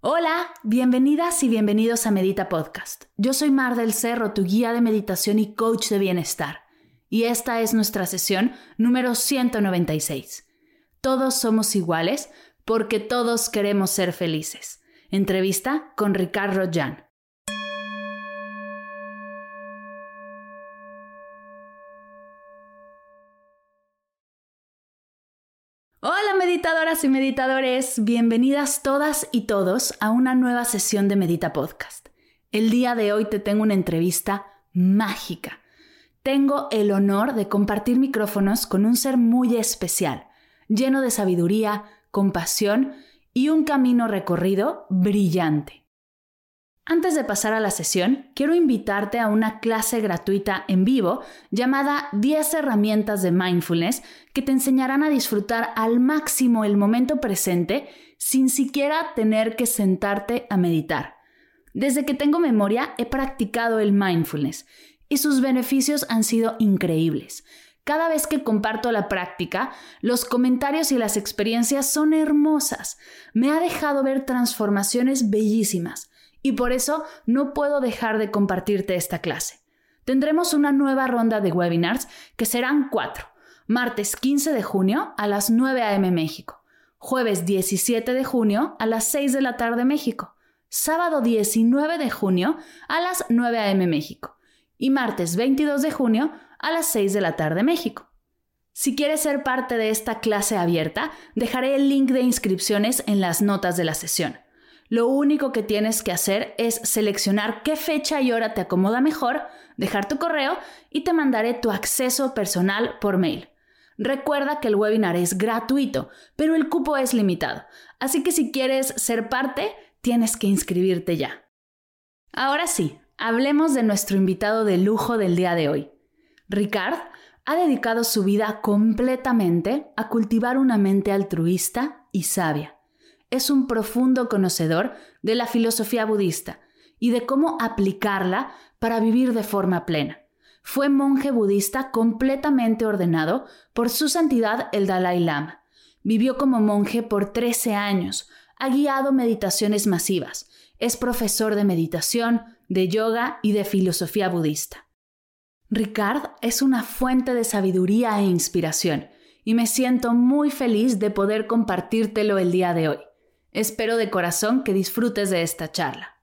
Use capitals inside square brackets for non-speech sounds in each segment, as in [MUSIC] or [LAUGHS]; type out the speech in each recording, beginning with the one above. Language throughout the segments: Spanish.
Hola, bienvenidas y bienvenidos a Medita Podcast. Yo soy Mar del Cerro, tu guía de meditación y coach de bienestar. Y esta es nuestra sesión número 196. Todos somos iguales porque todos queremos ser felices. Entrevista con Ricardo Jan. Hola meditadoras y meditadores, bienvenidas todas y todos a una nueva sesión de Medita Podcast. El día de hoy te tengo una entrevista mágica. Tengo el honor de compartir micrófonos con un ser muy especial, lleno de sabiduría, compasión y un camino recorrido brillante. Antes de pasar a la sesión, quiero invitarte a una clase gratuita en vivo llamada 10 herramientas de mindfulness que te enseñarán a disfrutar al máximo el momento presente sin siquiera tener que sentarte a meditar. Desde que tengo memoria he practicado el mindfulness y sus beneficios han sido increíbles. Cada vez que comparto la práctica, los comentarios y las experiencias son hermosas. Me ha dejado ver transformaciones bellísimas y por eso no puedo dejar de compartirte esta clase. Tendremos una nueva ronda de webinars que serán cuatro. Martes 15 de junio a las 9 a.m. México. Jueves 17 de junio a las 6 de la tarde México. Sábado 19 de junio a las 9 a.m. México. Y martes 22 de junio a las 6 de la tarde México. Si quieres ser parte de esta clase abierta, dejaré el link de inscripciones en las notas de la sesión. Lo único que tienes que hacer es seleccionar qué fecha y hora te acomoda mejor, dejar tu correo y te mandaré tu acceso personal por mail. Recuerda que el webinar es gratuito, pero el cupo es limitado, así que si quieres ser parte, tienes que inscribirte ya. Ahora sí, hablemos de nuestro invitado de lujo del día de hoy. Ricard ha dedicado su vida completamente a cultivar una mente altruista y sabia es un profundo conocedor de la filosofía budista y de cómo aplicarla para vivir de forma plena. Fue monje budista completamente ordenado por su santidad el Dalai Lama. Vivió como monje por 13 años, ha guiado meditaciones masivas, es profesor de meditación, de yoga y de filosofía budista. Ricard es una fuente de sabiduría e inspiración, y me siento muy feliz de poder compartírtelo el día de hoy. Espero de corazón que disfrutes de esta charla.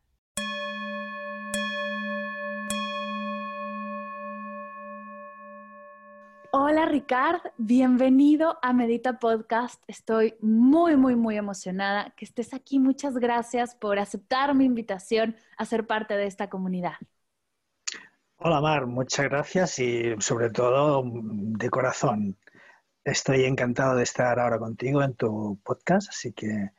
Hola Ricard, bienvenido a Medita Podcast. Estoy muy, muy, muy emocionada que estés aquí. Muchas gracias por aceptar mi invitación a ser parte de esta comunidad. Hola Mar, muchas gracias y sobre todo de corazón. Estoy encantado de estar ahora contigo en tu podcast, así que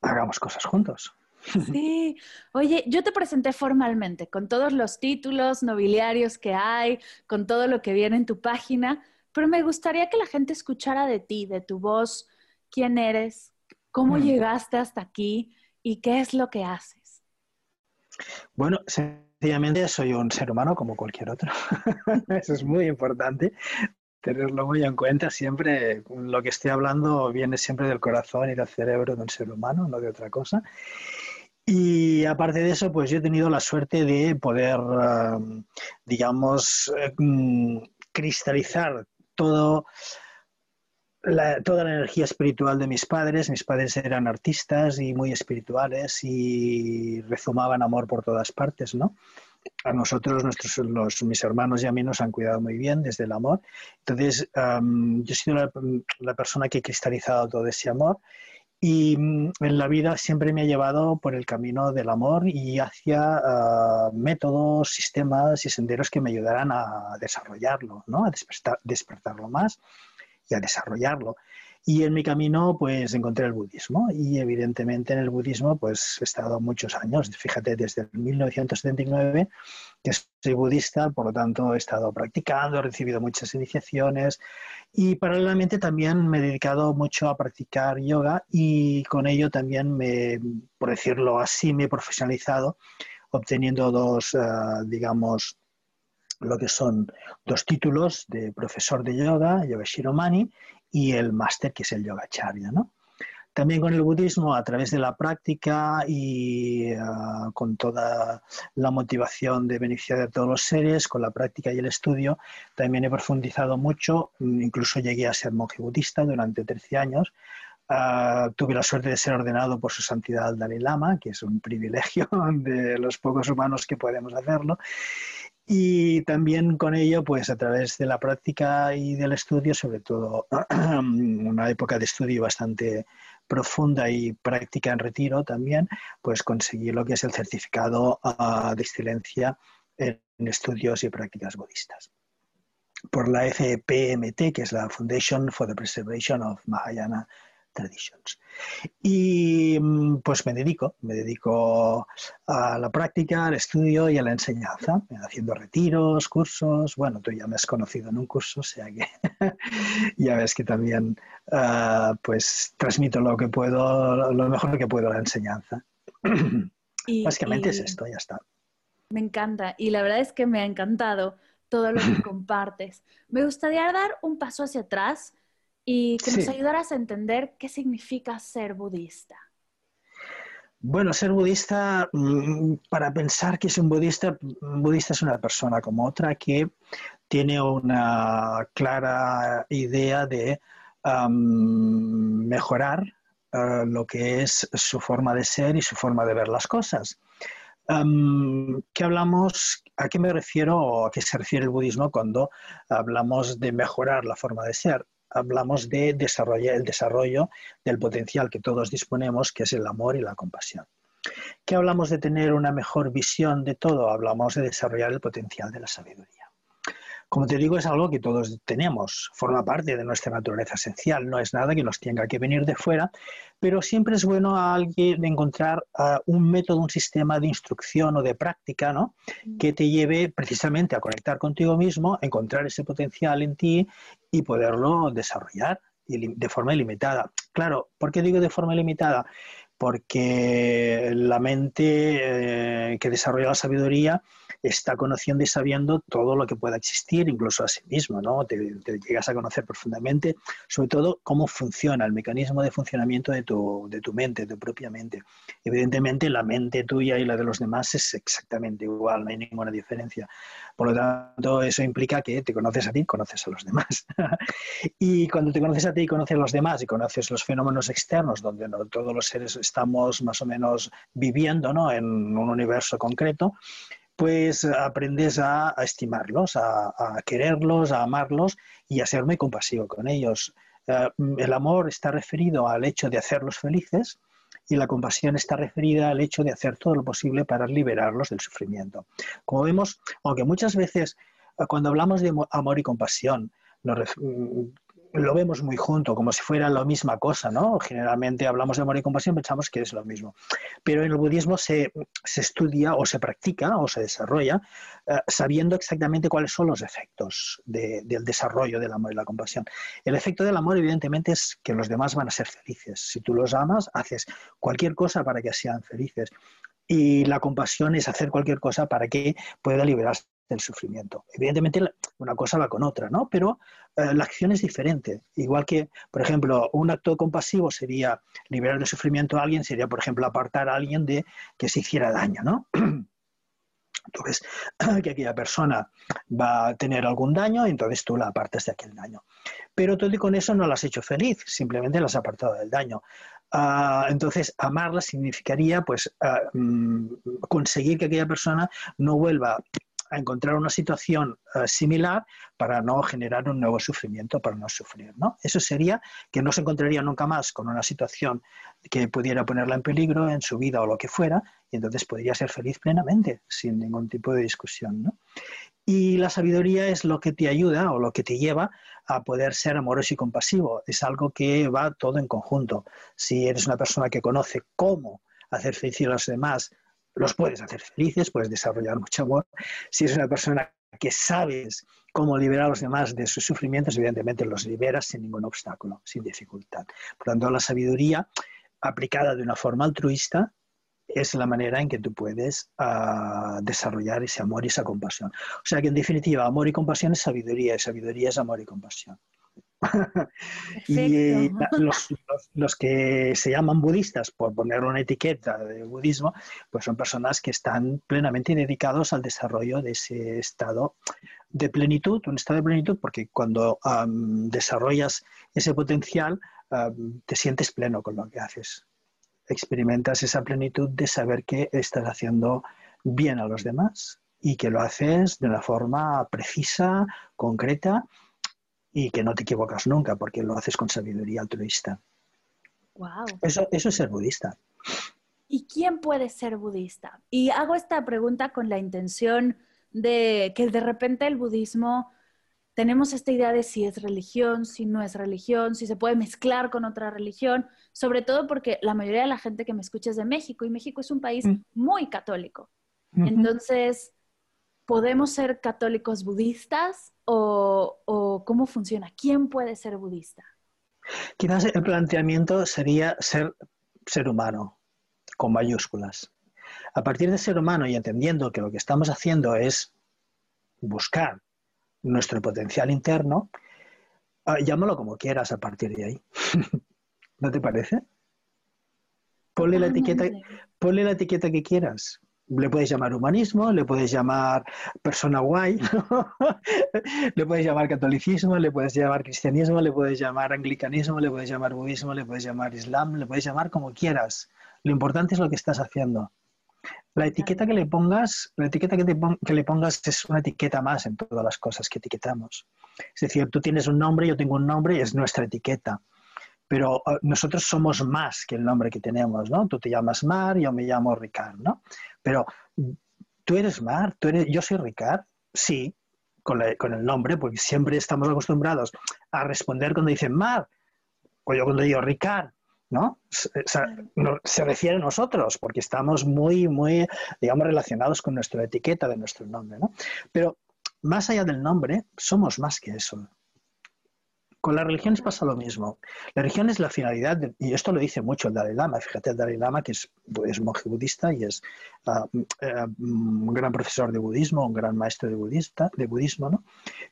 hagamos cosas juntos. [LAUGHS] Sí, oye, yo te presenté formalmente con todos los títulos nobiliarios que hay, con todo lo que viene en tu página, pero me gustaría que la gente escuchara de ti, de tu voz, quién eres, cómo mm. llegaste hasta aquí y qué es lo que haces. Bueno, sencillamente soy un ser humano como cualquier otro. [LAUGHS] Eso es muy importante tenerlo muy en cuenta. Siempre lo que estoy hablando viene siempre del corazón y del cerebro de un ser humano, no de otra cosa. Y aparte de eso, pues yo he tenido la suerte de poder, digamos, mm, cristalizar todo toda la energía espiritual de mis padres. Mis padres eran artistas y muy espirituales y rezumaban amor por todas partes, ¿no? A nosotros, nuestros, los, mis hermanos y a mí nos han cuidado muy bien desde el amor. Entonces, yo he sido la, persona que he cristalizado todo ese amor y mm, en la vida siempre me ha llevado por el camino del amor y hacia ah, métodos, sistemas y senderos que me ayudaran a desarrollarlo, ¿no? a despertar, despertarlo más y a desarrollarlo. Y en mi camino, pues encontré el budismo. Y evidentemente en el budismo, pues he estado muchos años. Fíjate, desde 1979 que soy budista, por lo tanto he estado practicando, he recibido muchas iniciaciones y paralelamente también me he dedicado mucho a practicar yoga y con ello también me, por decirlo así, me he profesionalizado obteniendo dos, eh, digamos, lo que son dos títulos de profesor de yoga, Yoga Shiromani, y el máster que es el Yoga Charya, ¿no? También con el budismo, a través de la práctica y ah, con toda la motivación de beneficiar a todos los seres, con la práctica y el estudio, también he profundizado mucho, incluso llegué a ser monje budista durante 13 años. Ah, tuve la suerte de ser ordenado por su santidad Dalai Lama, que es un privilegio [LAUGHS] de los pocos humanos que podemos hacerlo. Y también con ello, pues a través de la práctica y del estudio, sobre todo [CLEARS THROAT] una época de estudio bastante profunda y práctica en retiro también, pues conseguí lo que es el certificado ah, de excelencia en estudios y prácticas budistas. Por la FPMT, que es la Foundation for the Preservation of Mahayana Traditions. Y mm, pues me dedico, me dedico a la práctica, al estudio y a la enseñanza, haciendo retiros, cursos. Bueno, tú ya me has conocido en un curso, o sea que [LAUGHS] ya ves que también ah, pues transmito lo que puedo, lo mejor que puedo a la enseñanza. [CLEARS THROAT] Básicamente es esto, ya está. Me encanta y la verdad es que me ha encantado todo lo que [LAUGHS] compartes. Me gustaría dar un paso hacia atrás y que nos ayudaras a entender qué significa ser budista. Bueno, ser budista, mm, para pensar que es un budista, un budista es una persona como otra que tiene una clara idea de mejorar eh, lo que es su forma de ser y su forma de ver las cosas. ¿qué hablamos? ¿A qué me refiero o a qué se refiere el budismo cuando hablamos de mejorar la forma de ser? Hablamos de desarrollar el desarrollo del potencial que todos disponemos, que es el amor y la compasión. ¿Qué hablamos de tener una mejor visión de todo? Hablamos de desarrollar el potencial de la sabiduría. Como te digo, es algo que todos tenemos, forma parte de nuestra naturaleza esencial, no es nada que nos tenga que venir de fuera, pero siempre es bueno a alguien encontrar ah, un método, un sistema de instrucción o de práctica ¿no? que te lleve precisamente a conectar contigo mismo, encontrar ese potencial en ti y poderlo desarrollar de forma ilimitada. Claro, ¿por qué digo de forma ilimitada? Porque la mente eh, que desarrolla la sabiduría está conociendo y sabiendo todo lo que pueda existir, incluso a sí mismo, ¿no? Te, llegas a conocer profundamente, sobre todo cómo funciona el mecanismo de funcionamiento de tu, de tu mente, de tu propia mente. Evidentemente, la mente tuya y la de los demás es exactamente igual, no hay ninguna diferencia. Por lo tanto, eso implica que te conoces a ti, conoces a los demás. [LAUGHS] y cuando te conoces a ti y conoces a los demás y conoces los fenómenos externos, donde todos los seres estamos más o menos viviendo ¿no? en un universo concreto, pues aprendes a, estimarlos, a, quererlos, a amarlos y a ser muy compasivo con ellos. Eh, el amor está referido al hecho de hacerlos felices y la compasión está referida al hecho de hacer todo lo posible para liberarlos del sufrimiento. Como vemos, aunque muchas veces eh, cuando hablamos de amor y compasión, lo vemos muy junto, como si fuera la misma cosa, ¿no? Generalmente hablamos de amor y compasión, pensamos que es lo mismo. Pero en el budismo se, estudia o se practica o se desarrolla eh, sabiendo exactamente cuáles son los efectos del desarrollo del amor y la compasión. El efecto del amor, evidentemente, es que los demás van a ser felices. Si tú los amas, haces cualquier cosa para que sean felices. Y la compasión es hacer cualquier cosa para que pueda liberarse del sufrimiento. Evidentemente una cosa va con otra, ¿no? Pero eh, la acción es diferente. Igual que, por ejemplo, un acto compasivo sería liberar del sufrimiento a alguien, sería, por ejemplo, apartar a alguien de que se hiciera daño, ¿no? [CLEARS THROAT] Tú ves [CLEARS THROAT] que aquella persona va a tener algún daño, entonces tú la apartas de aquel daño. Pero tú con eso no la has hecho feliz, simplemente la has apartado del daño. Ah, entonces, amarla significaría pues ah, mm, conseguir que aquella persona no vuelva a encontrar una situación eh, similar para no generar un nuevo sufrimiento, para no sufrir. ¿no? Eso sería que no se encontraría nunca más con una situación que pudiera ponerla en peligro en su vida o lo que fuera, y entonces podría ser feliz plenamente, sin ningún tipo de discusión. ¿no? Y la sabiduría es lo que te ayuda o lo que te lleva a poder ser amoroso y compasivo. Es algo que va todo en conjunto. Si eres una persona que conoce cómo hacer feliz a los demás, los puedes hacer felices, puedes desarrollar mucho amor. Si eres una persona que sabes cómo liberar a los demás de sus sufrimientos, evidentemente los liberas sin ningún obstáculo, sin dificultad. Por tanto, la sabiduría aplicada de una forma altruista es la manera en que tú puedes uh, desarrollar ese amor y esa compasión. O sea que en definitiva, amor y compasión es sabiduría y sabiduría es amor y compasión. [LAUGHS] y los, los, los, que se llaman budistas, por poner una etiqueta de budismo, pues son personas que están plenamente dedicados al desarrollo de ese estado de plenitud, un estado de plenitud, porque cuando um, desarrollas ese potencial, um, te sientes pleno con lo que haces. Experimentas esa plenitud de saber que estás haciendo bien a los demás y que lo haces de una forma precisa, concreta y que no te equivocas nunca porque lo haces con sabiduría altruista. Wow. Eso, eso es ser budista. ¿Y quién puede ser budista? Y hago esta pregunta con la intención de que de repente el budismo tenemos esta idea de si es religión, si no es religión, si se puede mezclar con otra religión, sobre todo porque la mayoría de la gente que me escucha es de México y México es un país mm. muy católico. Entonces, ¿podemos ser católicos budistas o, o, cómo funciona? ¿Quién puede ser budista? Quizás el planteamiento sería ser ser humano, con mayúsculas. A partir de ser humano y entendiendo que lo que estamos haciendo es buscar nuestro potencial interno, ah, llámalo como quieras a partir de ahí. [LAUGHS] ¿No te parece? Ponle la, etiqueta, ponle la etiqueta que quieras. Le puedes llamar humanismo, le puedes llamar persona guay, [LAUGHS] le puedes llamar catolicismo, le puedes llamar cristianismo, le puedes llamar anglicanismo, le puedes llamar budismo, le puedes llamar islam, le puedes llamar como quieras. Lo importante es lo que estás haciendo. La etiqueta que le pongas, la etiqueta que, que, le pongas es una etiqueta más en todas las cosas que etiquetamos. Es decir, tú tienes un nombre, yo tengo un nombre, es nuestra etiqueta. Pero uh, nosotros somos más que el nombre que tenemos, ¿no? Tú te llamas Mar, yo me llamo Ricard, ¿no? Pero tú eres Mar, tú eres, yo soy Ricard, sí, con, la, con el nombre, porque siempre estamos acostumbrados a responder cuando dicen Mar, o yo cuando digo Ricard, ¿no? Se, refiere a nosotros, porque estamos muy, muy, digamos, relacionados con nuestra etiqueta de nuestro nombre, ¿no? Pero más allá del nombre, somos más que eso. Con las religiones pasa lo mismo. La religión es la finalidad, y esto lo dice mucho el Dalai Lama. Fíjate, el Dalai Lama, que es, monje budista y es ah, eh, un gran profesor de budismo, un gran maestro de, budista, de budismo, ¿no?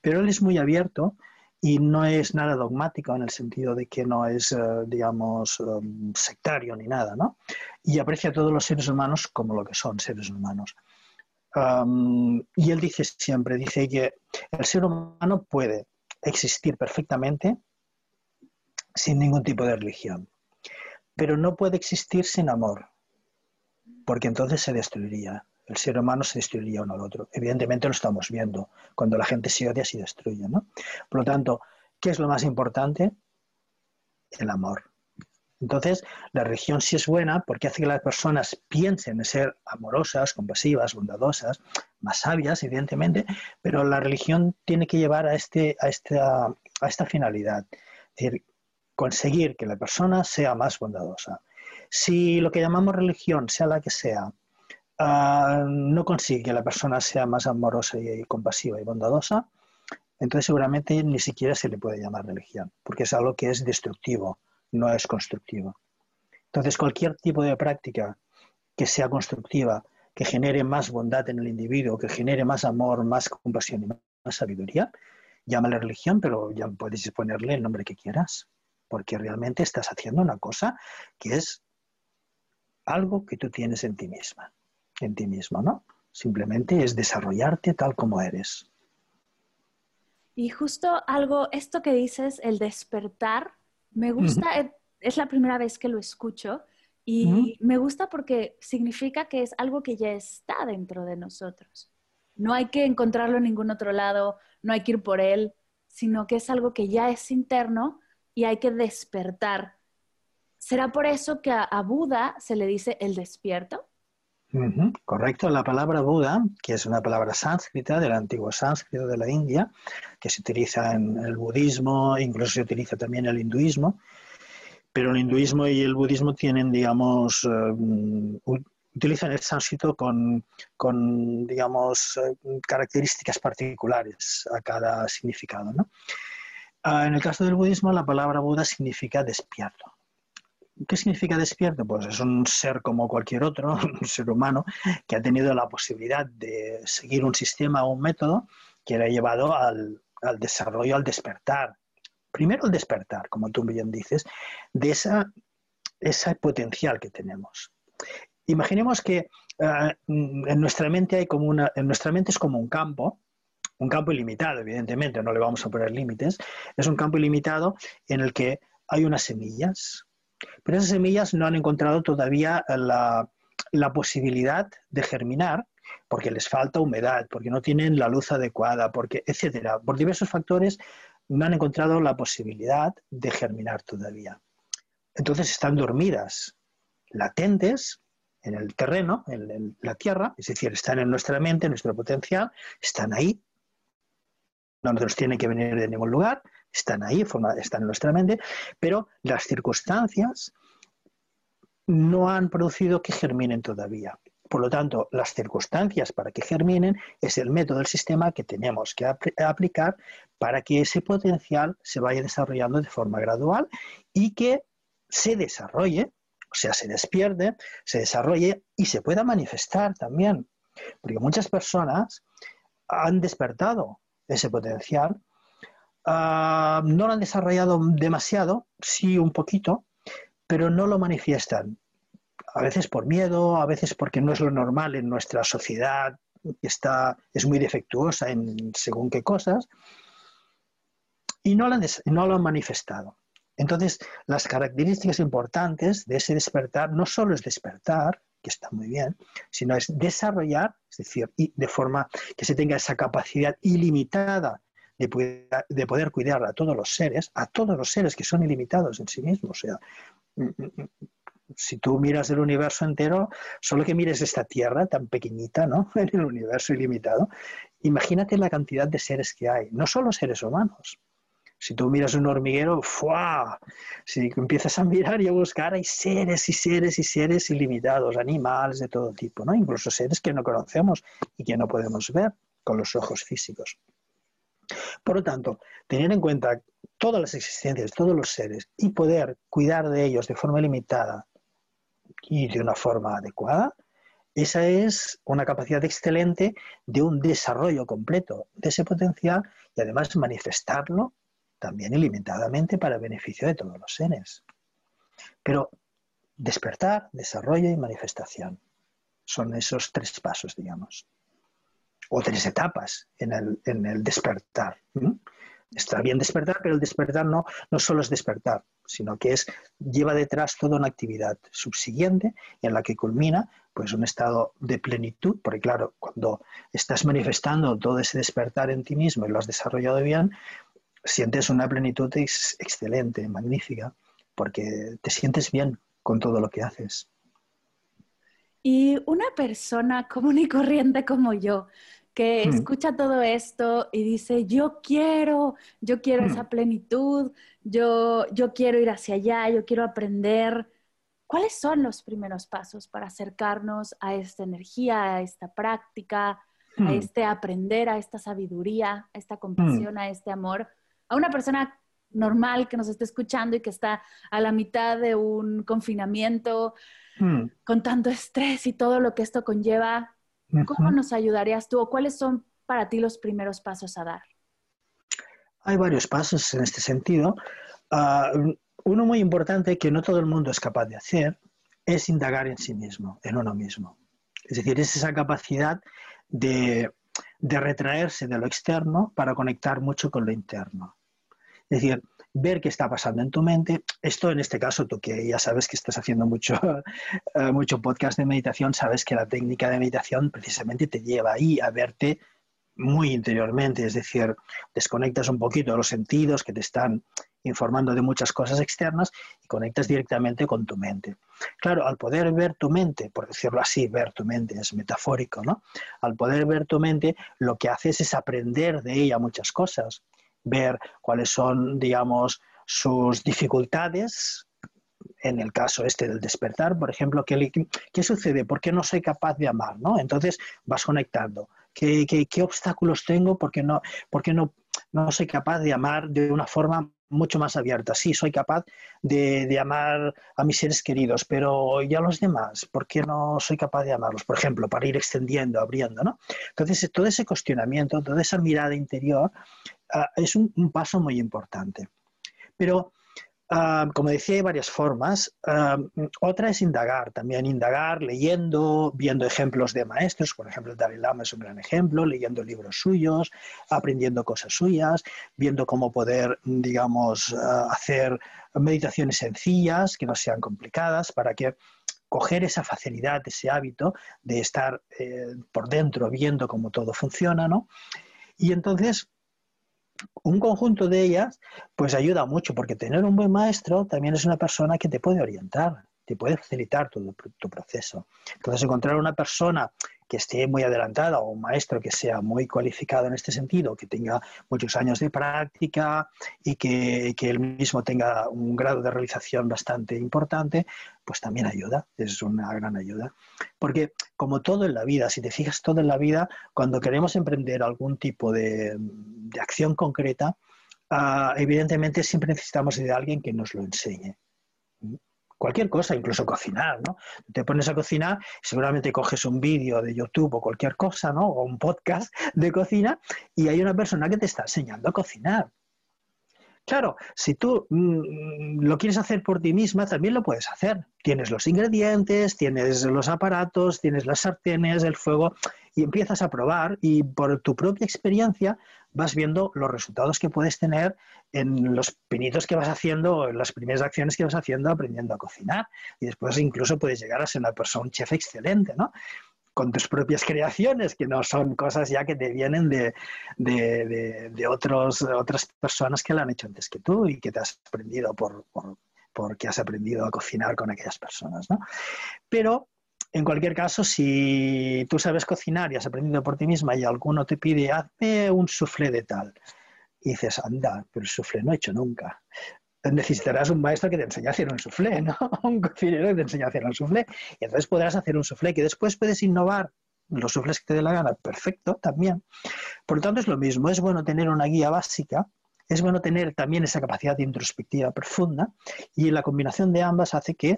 Pero él es muy abierto y no es nada dogmático en el sentido de que no es, eh, digamos, um, sectario ni nada, ¿no? Y aprecia a todos los seres humanos como lo que son seres humanos. Um, y él dice siempre, dice que el ser humano puede existir perfectamente sin ningún tipo de religión, pero no puede existir sin amor, porque entonces se destruiría el ser humano se destruiría uno al otro. Evidentemente lo estamos viendo, cuando la gente se odia, se destruye. ¿no? Por lo tanto, ¿qué es lo más importante? El amor. Entonces, la religión sí es buena porque hace que las personas piensen en ser amorosas, compasivas, bondadosas, más sabias, evidentemente, pero la religión tiene que llevar a, este, a, esta, a esta finalidad, es decir, conseguir que la persona sea más bondadosa. Si lo que llamamos religión, sea la que sea, Ah, no consigue que la persona sea más amorosa y, compasiva y bondadosa, entonces seguramente ni siquiera se le puede llamar religión, porque es algo que es destructivo, no es constructivo. Entonces cualquier tipo de práctica que sea constructiva, que genere más bondad en el individuo, que genere más amor, más compasión y más sabiduría, llámale religión, pero ya puedes ponerle el nombre que quieras, porque realmente estás haciendo una cosa que es algo que tú tienes en ti misma en ti mismo, ¿no? Simplemente es desarrollarte tal como eres. Y justo algo, esto que dices, el despertar, me gusta, es la primera vez que lo escucho y me gusta porque significa que es algo que ya está dentro de nosotros. No hay que encontrarlo en ningún otro lado, no hay que ir por él, sino que es algo que ya es interno y hay que despertar. ¿Será por eso que a Buda se le dice el despierto? Correcto, la palabra Buda, que es una palabra sánscrita del antiguo sánscrito de la India, que se utiliza en el budismo, incluso se utiliza también en el hinduismo, pero el hinduismo y el budismo tienen, digamos, eh, utilizan el sánscrito con, con digamos, eh, características particulares a cada significado. ¿no? Ah, en el caso del budismo, la palabra Buda significa despierto. ¿Qué significa despierto? Pues es un ser como cualquier otro, [LAUGHS] un ser humano, que ha tenido la posibilidad de seguir un sistema o un método que le ha llevado al, al desarrollo, al despertar. Primero el despertar, como tú bien dices, de esa, ese potencial que tenemos. Imaginemos que eh, en nuestra mente hay como una, en nuestra mente es como un campo, un campo ilimitado, evidentemente, no le vamos a poner límites, es un campo ilimitado en el que hay unas semillas, pero esas semillas no han encontrado todavía la, posibilidad de germinar porque les falta humedad, porque no tienen la luz adecuada, porque etcétera, por diversos factores no han encontrado la posibilidad de germinar todavía. Entonces están dormidas, latentes en el terreno, en, la tierra, es decir, están en nuestra mente, en nuestro potencial, están ahí, no nos tienen que venir de ningún lugar, están ahí, están en nuestra mente, pero las circunstancias no han producido que germinen todavía. Por lo tanto, las circunstancias para que germinen es el método, el sistema que tenemos que aplicar para que ese potencial se vaya desarrollando de forma gradual y que se desarrolle o sea, se despierte, se desarrolle y se pueda manifestar también. Porque muchas personas han despertado ese potencial, ah, no lo han desarrollado demasiado, sí un poquito, pero no lo manifiestan. A veces por miedo, a veces porque no es lo normal en nuestra sociedad, está, es muy defectuosa en según qué cosas, y no no lo han manifestado. Entonces, las características importantes de ese despertar no solo es despertar, que está muy bien, sino es desarrollar, es decir, de forma que se tenga esa capacidad ilimitada de poder, cuidar a todos los seres, a todos los seres que son ilimitados en sí mismos. O sea, mm, mm, mm, si tú miras el universo entero, solo que mires esta Tierra tan pequeñita, ¿no? [LAUGHS] En el universo ilimitado, imagínate la cantidad de seres que hay, no solo seres humanos, si tú miras un hormiguero, ¡fua! Si empiezas a mirar y a buscar, hay seres y seres y seres ilimitados, animales de todo tipo, ¿no? Incluso seres que no conocemos y que no podemos ver con los ojos físicos. Por lo tanto, tener en cuenta todas las existencias, todos los seres y poder cuidar de ellos de forma limitada y de una forma adecuada, esa es una capacidad excelente de un desarrollo completo de ese potencial y además manifestarlo también ilimitadamente para beneficio de todos los seres. Pero despertar, desarrollo y manifestación son esos tres pasos, digamos, o tres etapas en el, despertar. Está bien despertar, pero el despertar no, no solo es despertar, sino que es, lleva detrás toda una actividad subsiguiente en la que culmina pues un estado de plenitud, porque claro, cuando estás manifestando todo ese despertar en ti mismo y lo has desarrollado bien, sientes una plenitud excelente, magnífica, porque te sientes bien con todo lo que haces. Y una persona común y corriente como yo, que hmm. escucha todo esto y dice, yo quiero, yo quiero esa hmm. plenitud, yo, yo quiero ir hacia allá, yo quiero aprender. ¿Cuáles son los primeros pasos para acercarnos a esta energía, a esta práctica, a hmm. este aprender, a esta sabiduría, a esta compasión, a este amor? a una persona normal que nos esté escuchando y que está a la mitad de un confinamiento hmm. con tanto estrés y todo lo que esto conlleva, ¿cómo nos ayudarías tú o cuáles son para ti los primeros pasos a dar? Hay varios pasos en este sentido. Ah, uno muy importante que no todo el mundo es capaz de hacer es indagar en sí mismo, en uno mismo. Es decir, es esa capacidad de retraerse de lo externo para conectar mucho con lo interno. Es decir, ver qué está pasando en tu mente. Esto en este caso, tú que ya sabes que estás haciendo mucho, [LAUGHS] eh, mucho podcast de meditación, sabes que la técnica de meditación precisamente te lleva ahí a verte muy interiormente, es decir, desconectas un poquito los sentidos que te están informando de muchas cosas externas y conectas directamente con tu mente. Claro, al poder ver tu mente, por decirlo así, ver tu mente es metafórico, ¿no? Al poder ver tu mente, lo que haces es aprender de ella muchas cosas, ver cuáles son, digamos, sus dificultades, en el caso este del despertar, por ejemplo, ¿qué, qué sucede? ¿Por qué no soy capaz de amar? ¿no? Entonces vas conectando. ¿Qué, qué, obstáculos tengo? ¿Por qué, no, porque no, no soy capaz de amar de una forma mucho más abierta. Sí, soy capaz de, de, amar a mis seres queridos, pero ¿y a los demás? ¿Por qué no soy capaz de amarlos? Por ejemplo, para ir extendiendo, abriendo, ¿no? Entonces, todo ese cuestionamiento, toda esa mirada interior uh, es un, paso muy importante. Pero Ah, como decía, hay varias formas. Ah, otra es indagar, también indagar leyendo, viendo ejemplos de maestros, por ejemplo, el Dalai Lama es un gran ejemplo, leyendo libros suyos, aprendiendo cosas suyas, viendo cómo poder, digamos, ah, hacer meditaciones sencillas, que no sean complicadas, para que coger esa facilidad, ese hábito de estar eh, por dentro viendo cómo todo funciona, ¿no? Y entonces un conjunto de ellas pues ayuda mucho porque tener un buen maestro también es una persona que te puede orientar, te puede facilitar todo tu proceso. Entonces encontrar una persona que esté muy adelantada o un maestro que sea muy cualificado en este sentido, que tenga muchos años de práctica y que, que él mismo tenga un grado de realización bastante importante, pues también ayuda, es una gran ayuda. Porque como todo en la vida, si te fijas todo en la vida, cuando queremos emprender algún tipo de, de acción concreta, uh, evidentemente siempre necesitamos de alguien que nos lo enseñe cualquier cosa, incluso cocinar, ¿no? Te pones a cocinar, seguramente coges un vídeo de YouTube o cualquier cosa, ¿no? O un podcast de cocina y hay una persona que te está enseñando a cocinar. Claro, si tú mm, lo quieres hacer por ti misma, también lo puedes hacer. Tienes los ingredientes, tienes los aparatos, tienes las sartenes, el fuego, y empiezas a probar y por tu propia experiencia vas viendo los resultados que puedes tener en los pinitos que vas haciendo, en las primeras acciones que vas haciendo aprendiendo a cocinar. Y después incluso puedes llegar a ser una persona, un chef excelente, ¿no? con tus propias creaciones, que no son cosas ya que te vienen de, de, otros, otras personas que lo han hecho antes que tú y que te has aprendido por, por, porque has aprendido a cocinar con aquellas personas. ¿no? Pero, en cualquier caso, si tú sabes cocinar y has aprendido por ti misma y alguno te pide, hazme un soufflé de tal, y dices, anda, pero el soufflé no he hecho nunca necesitarás un maestro que te enseñe a hacer un soufflé, ¿no? [LAUGHS] Un cocinero que te enseñe a hacer un soufflé. Y entonces podrás hacer un soufflé que después puedes innovar los soufflés que te dé la gana. Perfecto, también. Por lo tanto, es lo mismo. Es bueno tener una guía básica. Es bueno tener también esa capacidad de introspectiva profunda. Y la combinación de ambas hace que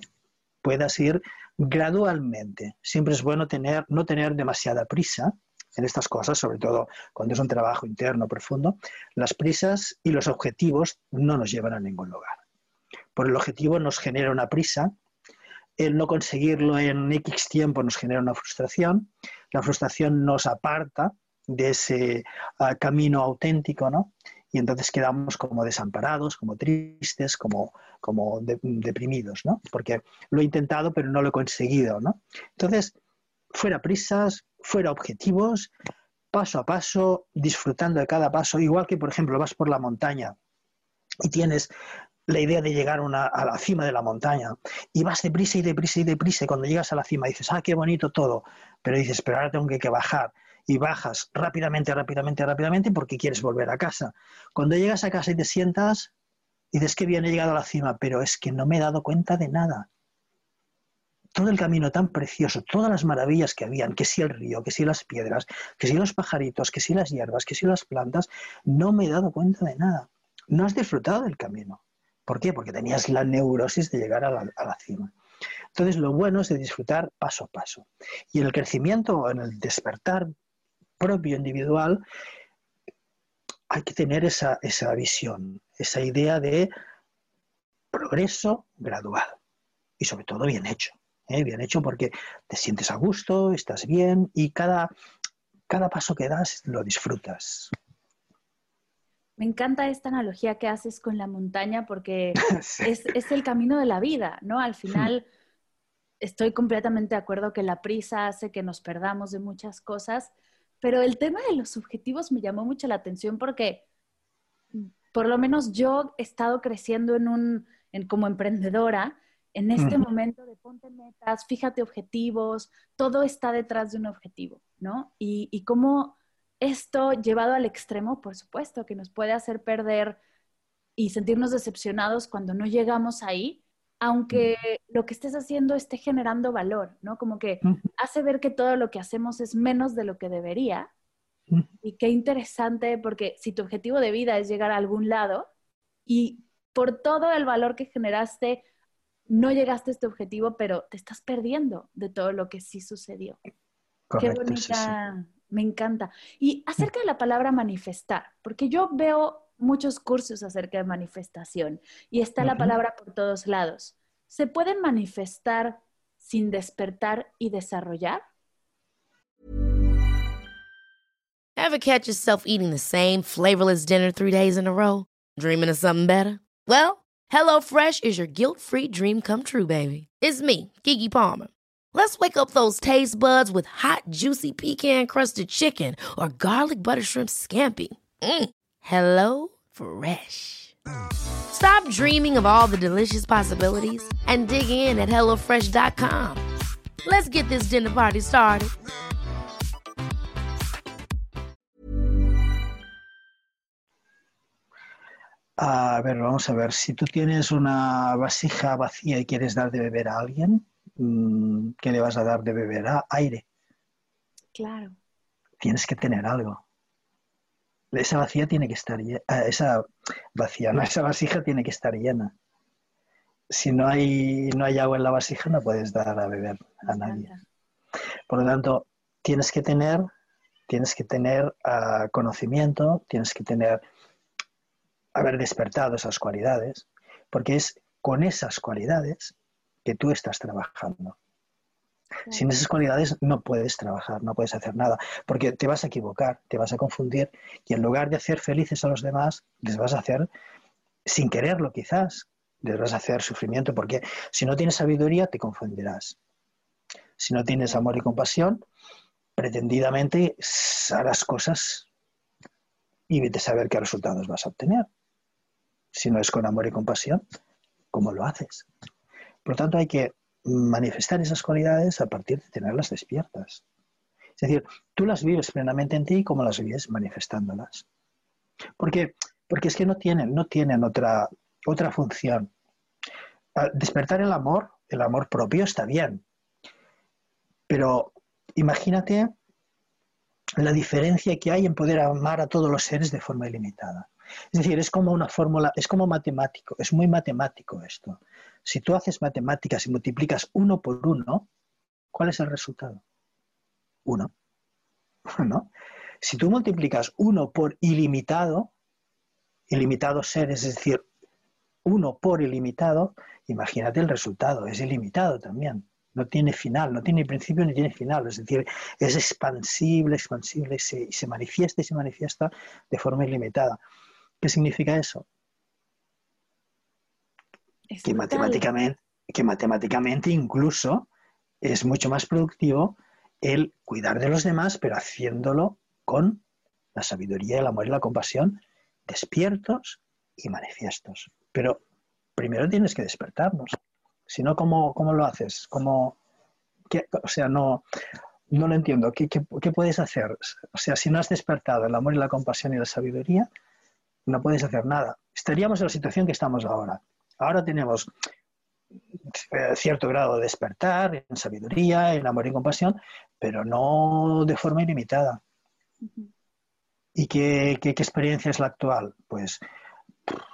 puedas ir gradualmente. Siempre es bueno tener, no tener demasiada prisa, en estas cosas, sobre todo cuando es un trabajo interno profundo, las prisas y los objetivos no nos llevan a ningún lugar. Por el objetivo nos genera una prisa, el no conseguirlo en X tiempo nos genera una frustración, la frustración nos aparta de ese uh, camino auténtico, ¿no? Y entonces quedamos como desamparados, como tristes, como, como de, deprimidos, ¿no? Porque lo he intentado pero no lo he conseguido, ¿no? Entonces, fuera prisas, fuera objetivos, paso a paso, disfrutando de cada paso, igual que, por ejemplo, vas por la montaña y tienes la idea de llegar a la cima de la montaña y vas deprisa y deprisa y deprisa y cuando llegas a la cima dices, ah, qué bonito todo, pero dices, pero ahora tengo que bajar y bajas rápidamente, rápidamente, rápidamente porque quieres volver a casa. Cuando llegas a casa y te sientas, dices que bien he llegado a la cima, pero es que no me he dado cuenta de nada todo el camino tan precioso, todas las maravillas que habían, que si el río, que si las piedras, que si los pajaritos, que si las hierbas, que si las plantas, no me he dado cuenta de nada. No has disfrutado del camino. ¿Por qué? Porque tenías la neurosis de llegar a la, a la cima. Entonces, lo bueno es de disfrutar paso a paso. Y en el crecimiento, en el despertar propio individual, hay que tener esa, esa visión, esa idea de progreso gradual y sobre todo bien hecho. ¿eh? bien hecho porque te sientes a gusto, estás bien y cada, cada paso que das lo disfrutas. Me encanta esta analogía que haces con la montaña porque [LAUGHS] es, es, el camino de la vida, ¿no? Al final estoy completamente de acuerdo que la prisa hace que nos perdamos de muchas cosas, Pero el tema de los objetivos me llamó mucho la atención porque por lo menos yo he estado creciendo en un, como emprendedora, en este momento de ponte metas, fíjate objetivos, todo está detrás de un objetivo, ¿no? Y, y cómo esto llevado al extremo, por supuesto, que nos puede hacer perder y sentirnos decepcionados cuando no llegamos ahí, aunque lo que estés haciendo esté generando valor, ¿no? Como que hace ver que todo lo que hacemos es menos de lo que debería. Y qué interesante, porque si tu objetivo de vida es llegar a algún lado y por todo el valor que generaste, no llegaste a este objetivo, pero te estás perdiendo de todo lo que sí sucedió. qué bonita, me encanta. Y acerca de la palabra manifestar, porque yo veo muchos cursos acerca de manifestación y está la palabra por todos lados. ¿Se pueden manifestar sin despertar y desarrollar? Ever catch yourself eating the same flavorless dinner three days in a row? Dreaming of something better? Well, HelloFresh is your guilt-free dream come true, baby. It's me, Kiki Palmer. Let's wake up those taste buds with hot, juicy pecan crusted chicken or garlic butter shrimp scampi. Mm. Hello Fresh. Stop dreaming of all the delicious possibilities and dig in at HelloFresh.com. Let's get this dinner party started. A ver, vamos a ver. Si tú tienes una vasija vacía y quieres dar de beber a alguien, Mm, ¿qué le vas a dar de beber? Ah, aire. Claro. Tienes que tener algo. Esa vacía tiene que estar. Ah, esa vacía, no, [LAUGHS] esa vasija tiene que estar llena. Si no hay, no hay agua en la vasija, no puedes dar a beber a nadie. Por lo tanto, tienes que tener, tienes que tener ah, conocimiento, tienes que tener, haber despertado esas cualidades, porque es con esas cualidades que tú estás trabajando. Sin esas cualidades no puedes trabajar, no puedes hacer nada, porque te vas a equivocar, te vas a confundir y en lugar de hacer felices a los demás, les vas a hacer, sin quererlo quizás, les vas a hacer sufrimiento, porque si no tienes sabiduría te confundirás. Si no tienes amor y compasión, pretendidamente harás cosas y de saber qué resultados vas a obtener. Si no es con amor y compasión, ¿cómo lo haces? Por lo tanto, hay que manifestar esas cualidades a partir de tenerlas despiertas. Es decir, tú las vives plenamente en ti como las vives manifestándolas. Porque, porque es que no tienen, no tienen otra, otra función. Despertar el amor, el amor propio está bien. Pero imagínate la diferencia que hay en poder amar a todos los seres de forma ilimitada. Es decir, es como una fórmula, es como matemático, es muy matemático esto. Si tú haces matemáticas y multiplicas uno por uno, ¿cuál es el resultado? Uno. [LAUGHS] ¿No? Si tú multiplicas uno por ilimitado, ilimitado seres, es decir, uno por ilimitado, imagínate el resultado, es ilimitado también. No tiene final, no tiene principio ni tiene final. Es decir, es expansible, expansible se, se manifiesta y se manifiesta de forma ilimitada. ¿Qué significa eso? Que matemáticamente, que matemáticamente incluso es mucho más productivo el cuidar de los demás, pero haciéndolo con la sabiduría, el amor y la compasión despiertos y manifiestos. Pero primero tienes que despertarnos. Si no, ¿cómo, lo haces? ¿Cómo, o sea, no, no lo entiendo. ¿Qué, ¿Qué, puedes hacer? O sea, si no has despertado el amor y la compasión y la sabiduría, no puedes hacer nada. Estaríamos en la situación que estamos ahora. Ahora tenemos eh, cierto grado de despertar en sabiduría, en amor y compasión, pero no de forma ilimitada. ¿Y qué, qué, experiencia es la actual? Pues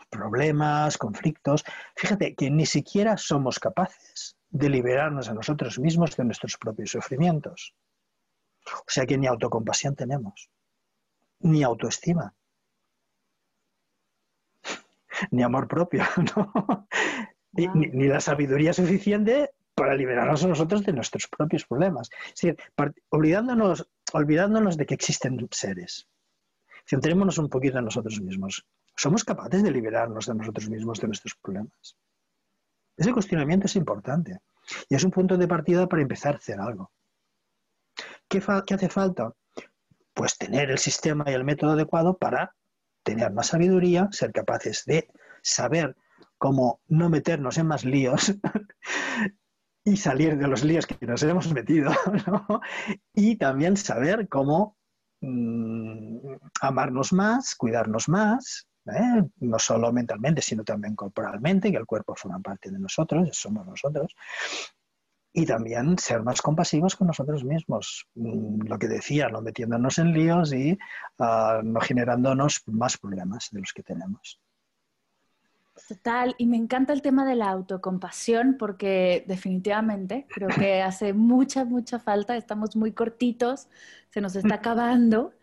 problemas, conflictos. Fíjate que ni siquiera somos capaces de liberarnos a nosotros mismos de nuestros propios sufrimientos. O sea que ni autocompasión tenemos, ni autoestima ni amor propio, [LAUGHS] ¿no? Ni, la sabiduría suficiente para liberarnos a nosotros de nuestros propios problemas. Es decir, olvidándonos, olvidándonos de que existen seres. Centrémonos un poquito en nosotros mismos. ¿Somos capaces de liberarnos de nosotros mismos de nuestros problemas? Ese cuestionamiento es importante y es un punto de partida para empezar a hacer algo. ¿Qué, qué hace falta? pues tener el sistema y el método adecuado para tener más sabiduría, ser capaces de saber cómo no meternos en más líos [LAUGHS] y salir de los líos que nos hemos metido, [LAUGHS] y también saber cómo mm, amarnos más, cuidarnos más, ¿eh? no solo mentalmente, sino también corporalmente, que el cuerpo forma parte de nosotros, somos nosotros, y también ser más compasivos con nosotros mismos. Mm, lo que decía, no metiéndonos en líos y ah, no generándonos más problemas de los que tenemos. Total, y me encanta el tema de la autocompasión porque definitivamente creo que hace mucha, mucha falta, estamos muy cortitos, se nos está [LAUGHS] acabando,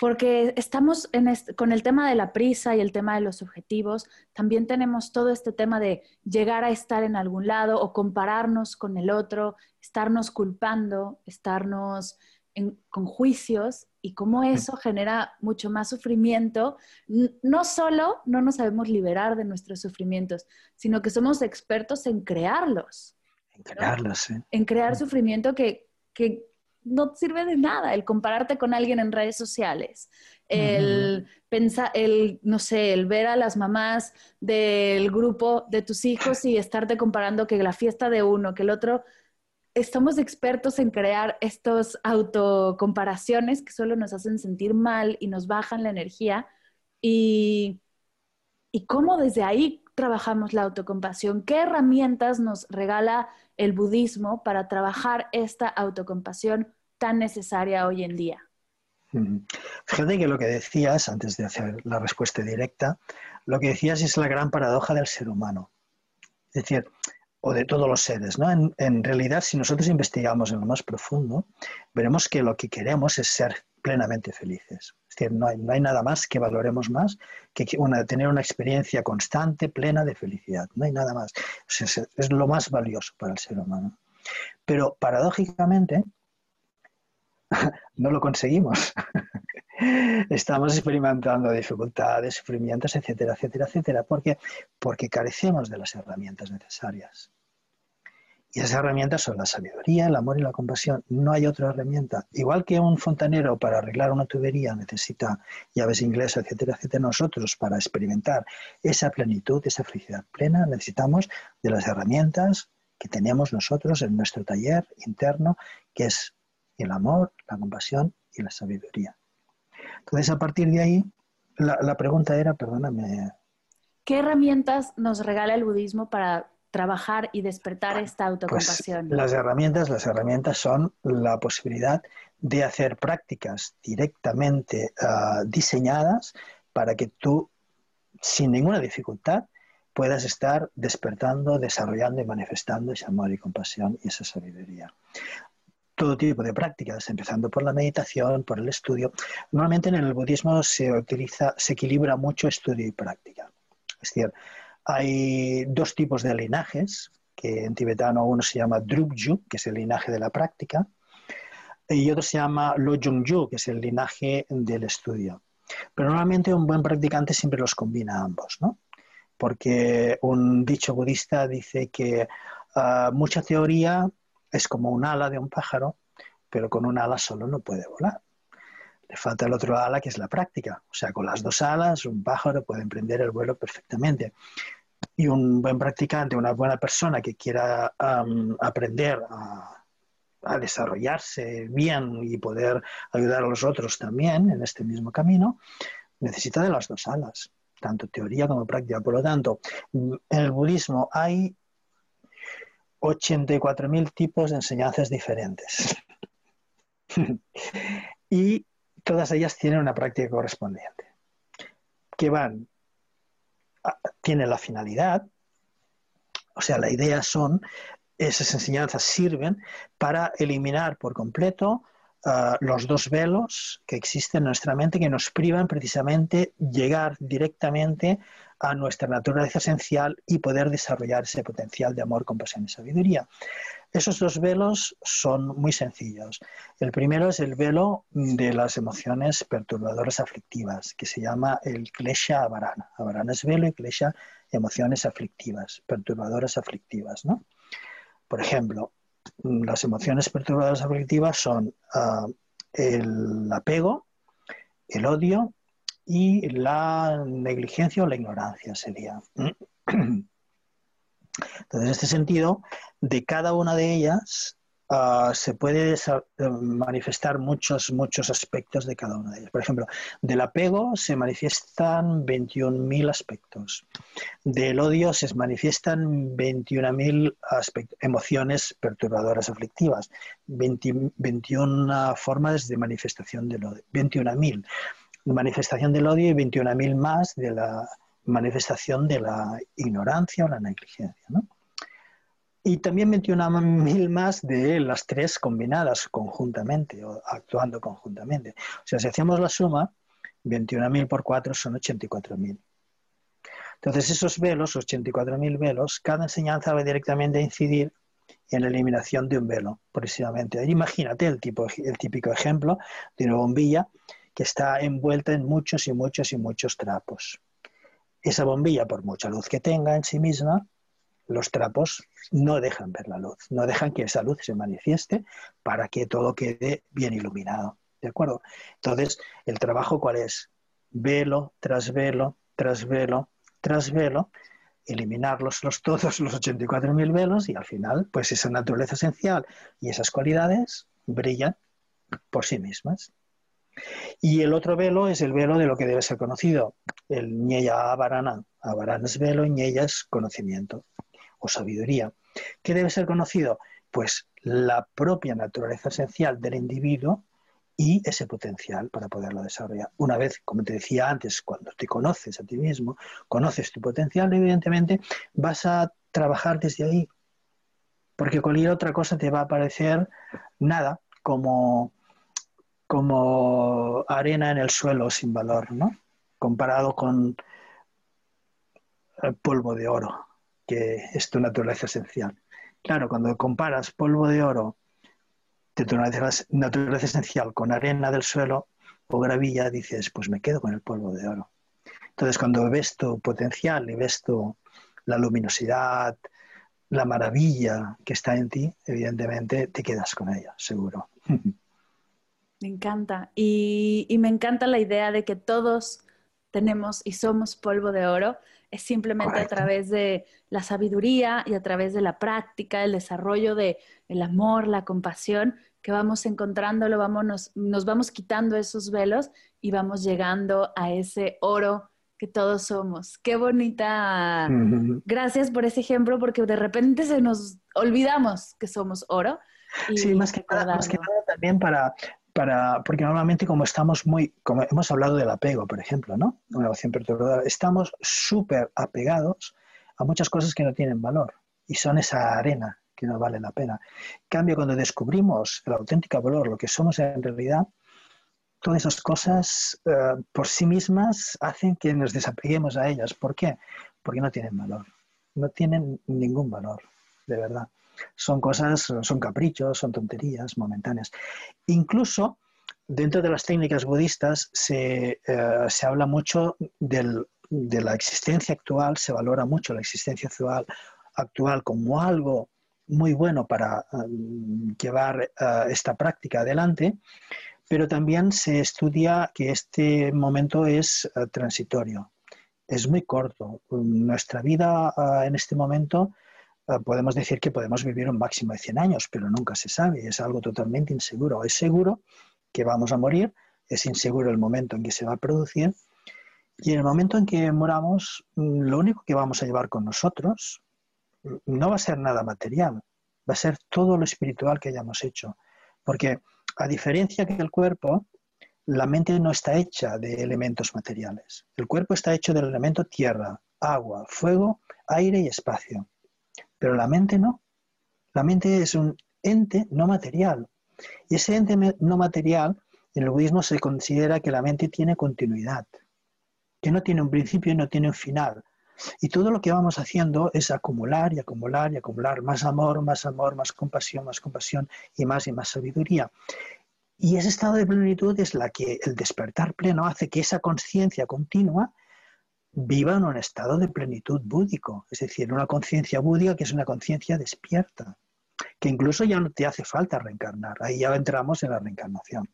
porque estamos con el tema de la prisa y el tema de los objetivos, también tenemos todo este tema de llegar a estar en algún lado o compararnos con el otro, estarnos culpando, estarnos con juicios y cómo eso genera mucho más sufrimiento. No solo no nos sabemos liberar de nuestros sufrimientos, sino que somos expertos en crearlos. En crearlos, sí. En crear sufrimiento que, que, no sirve de nada. El compararte con alguien en redes sociales, el pensar, el, no sé, el ver a las mamás del grupo de tus hijos y estarte comparando que la fiesta de uno, que el otro estamos expertos en crear estos autocomparaciones que solo nos hacen sentir mal y nos bajan la energía. Y, y cómo desde ahí trabajamos la autocompasión, qué herramientas nos regala el budismo para trabajar esta autocompasión tan necesaria hoy en día. Fíjate que lo que decías, antes de hacer la respuesta directa, lo que decías es la gran paradoja del ser humano. Es decir, o de todos los seres. ¿no? En, realidad, si nosotros investigamos en lo más profundo, veremos que lo que queremos es ser plenamente felices. Es decir, no hay, nada más que valoremos más que tener una experiencia constante, plena de felicidad. No hay nada más. Es, lo más valioso para el ser humano. Pero paradójicamente, [LAUGHS] no lo conseguimos. [LAUGHS] Estamos experimentando dificultades, sufrimientos, etcétera, etcétera, etcétera. ¿Por qué? Porque carecemos de las herramientas necesarias. Y esas herramientas son la sabiduría, el amor y la compasión. No hay otra herramienta. Igual que un fontanero para arreglar una tubería necesita llaves inglesas, etcétera, etcétera, nosotros para experimentar esa plenitud, esa felicidad plena, necesitamos de las herramientas que tenemos nosotros en nuestro taller interno, que es el amor, la compasión y la sabiduría. Entonces, a partir de ahí, la, pregunta era, perdóname. ¿Qué herramientas nos regala el budismo para trabajar y despertar esta pues, autocompasión? las herramientas, las herramientas son la posibilidad de hacer prácticas directamente ah, diseñadas para que tú, sin ninguna dificultad, puedas estar despertando, desarrollando y manifestando ese amor y compasión y esa sabiduría todo tipo de prácticas, empezando por la meditación, por el estudio. Normalmente en el budismo se utiliza, se equilibra mucho estudio y práctica. Es decir, hay dos tipos de linajes, que en tibetano uno se llama Drupju, que es el linaje de la práctica, y otro se llama Lojongju, que es el linaje del estudio. Pero normalmente un buen practicante siempre los combina ambos, ¿no? Porque un dicho budista dice que ah, mucha teoría es como un ala de un pájaro, pero con un ala solo no puede volar. Le falta el otro ala que es la práctica. O sea, con las dos alas un pájaro puede emprender el vuelo perfectamente. Y un buen practicante, una buena persona que quiera aprender a, desarrollarse bien y poder ayudar a los otros también en este mismo camino, necesita de las dos alas, tanto teoría como práctica. Por lo tanto, en el budismo hay 84.000 tipos de enseñanzas diferentes. [LAUGHS] y todas ellas tienen una práctica correspondiente, que van, tienen la finalidad, o sea, la idea son, esas enseñanzas sirven para eliminar por completo ah, los dos velos que existen en nuestra mente que nos privan precisamente llegar directamente a nuestra naturaleza esencial y poder desarrollar ese potencial de amor, compasión y sabiduría. Esos dos velos son muy sencillos. El primero es el velo de las emociones perturbadoras aflictivas, que se llama el Klesha Avarana. Avarana es velo y Klesha emociones aflictivas, perturbadoras aflictivas. ¿no? Por ejemplo, las emociones perturbadoras aflictivas son ah, el apego, el odio y la negligencia o la ignorancia sería. [CLEARS THROAT] Entonces, en este sentido, de cada una de ellas Ah, se puede eh, manifestar muchos, muchos aspectos de cada una de ellas. Por ejemplo, del apego se manifiestan 21.000 aspectos. Del odio se manifiestan 21.000 emociones perturbadoras aflictivas. 21 formas de manifestación del odio. 21.000 manifestación del odio y 21.000 más de la manifestación de la ignorancia o la negligencia. ¿no? y también 21.000 más de las tres combinadas conjuntamente o actuando conjuntamente. O sea, si hacemos la suma, 21.000 por 4 son 84.000. Entonces, esos velos, 84.000 velos, cada enseñanza va directamente a incidir en la eliminación de un velo, precisamente. Imagínate el, tipo, el típico ejemplo de una bombilla que está envuelta en muchos y muchos y muchos trapos. Esa bombilla, por mucha luz que tenga en sí misma, los trapos no dejan ver la luz, no dejan que esa luz se manifieste para que todo quede bien iluminado. ¿De acuerdo? Entonces, ¿el trabajo cuál es? Velo tras velo, tras velo, tras velo, eliminarlos los, [LAUGHS] todos los 84.000 velos y al final, pues esa naturaleza esencial y esas cualidades brillan por sí mismas. Y el otro velo es el velo de lo que debe ser conocido, el ñeya avarana. Avarana es velo ñeya es conocimiento o sabiduría. ¿Qué debe ser conocido? Pues la propia naturaleza esencial del individuo y ese potencial para poderlo desarrollar. Una vez, como te decía antes, cuando te conoces a ti mismo, conoces tu potencial, evidentemente vas a trabajar desde ahí, porque cualquier otra cosa te va a parecer nada, como, como arena en el suelo sin valor, ¿no? Comparado con el polvo de oro que es tu naturaleza esencial. Claro, cuando comparas polvo de oro de tu naturaleza esencial con arena del suelo o gravilla, dices, pues me quedo con el polvo de oro. Entonces, cuando ves tu potencial y ves tu, la luminosidad, la maravilla que está en ti, evidentemente te quedas con ella, seguro. [LAUGHS] Me encanta. Y, y me encanta la idea de que todos tenemos y somos polvo de oro es simplemente a través de la sabiduría y a través de la práctica, el desarrollo de el amor, la compasión, que vamos encontrándolo, vamos, nos, vamos quitando esos velos y vamos llegando a ese oro que todos somos. Qué bonita. Gracias por ese ejemplo, porque de repente se nos olvidamos que somos oro. sí, más que, más que nada también para, para, porque normalmente como estamos muy, como hemos hablado del apego, por ejemplo, ¿no? Una emoción perturbadora, estamos súper apegados a muchas cosas que no tienen valor y son esa arena que no vale la pena. En cambio, cuando descubrimos el auténtico valor, lo que somos en realidad, todas esas cosas eh, por sí mismas hacen que nos desapeguemos a ellas. ¿Por qué? Porque no tienen valor. No tienen ningún valor, de verdad son cosas, son caprichos, son tonterías momentáneas. Incluso dentro de las técnicas budistas se, eh, habla mucho de la existencia actual, se valora mucho la existencia actual, actual como algo muy bueno para um, llevar uh, esta práctica adelante, pero también se estudia que este momento es uh, transitorio, es muy corto. Nuestra vida en este momento podemos decir que podemos vivir un máximo de 100 años, pero nunca se sabe, es algo totalmente inseguro. Es seguro que vamos a morir, es inseguro el momento en que se va a producir, y en el momento en que moramos, mm, lo único que vamos a llevar con nosotros mm, no va a ser nada material, va a ser todo lo espiritual que hayamos hecho. Porque a diferencia que el cuerpo, la mente no está hecha de elementos materiales. El cuerpo está hecho del elemento tierra, agua, fuego, aire y espacio. Pero la mente no. La mente es un ente no material. Y ese ente no material, en el budismo se considera que la mente tiene continuidad, que no tiene un principio y no tiene un final. Y todo lo que vamos haciendo es acumular y acumular y acumular más amor, más amor, más compasión, más compasión y más y más sabiduría. Y ese estado de plenitud es la que el despertar pleno hace que esa conciencia continua viva en un estado de plenitud búdico, es decir, una conciencia búdica que es una conciencia despierta, que incluso ya no te hace falta reencarnar, ahí ya entramos en la reencarnación.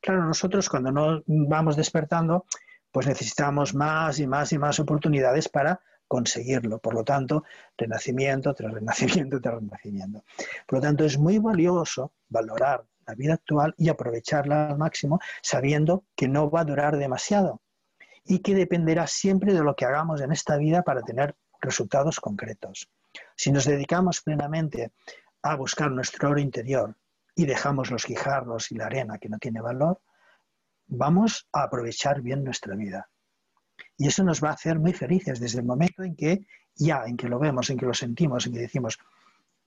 Claro, nosotros cuando no vamos despertando, pues necesitamos más y más y más oportunidades para conseguirlo. Por lo tanto, renacimiento tras renacimiento tras renacimiento. Por lo tanto, es muy valioso valorar la vida actual y aprovecharla al máximo sabiendo que no va a durar demasiado y que dependerá siempre de lo que hagamos en esta vida para tener resultados concretos. Si nos dedicamos plenamente a buscar nuestro oro interior y dejamos los guijarros y la arena que no tiene valor, vamos a aprovechar bien nuestra vida. Y eso nos va a hacer muy felices desde el momento en que ya, en que lo vemos, en que lo sentimos, en que decimos,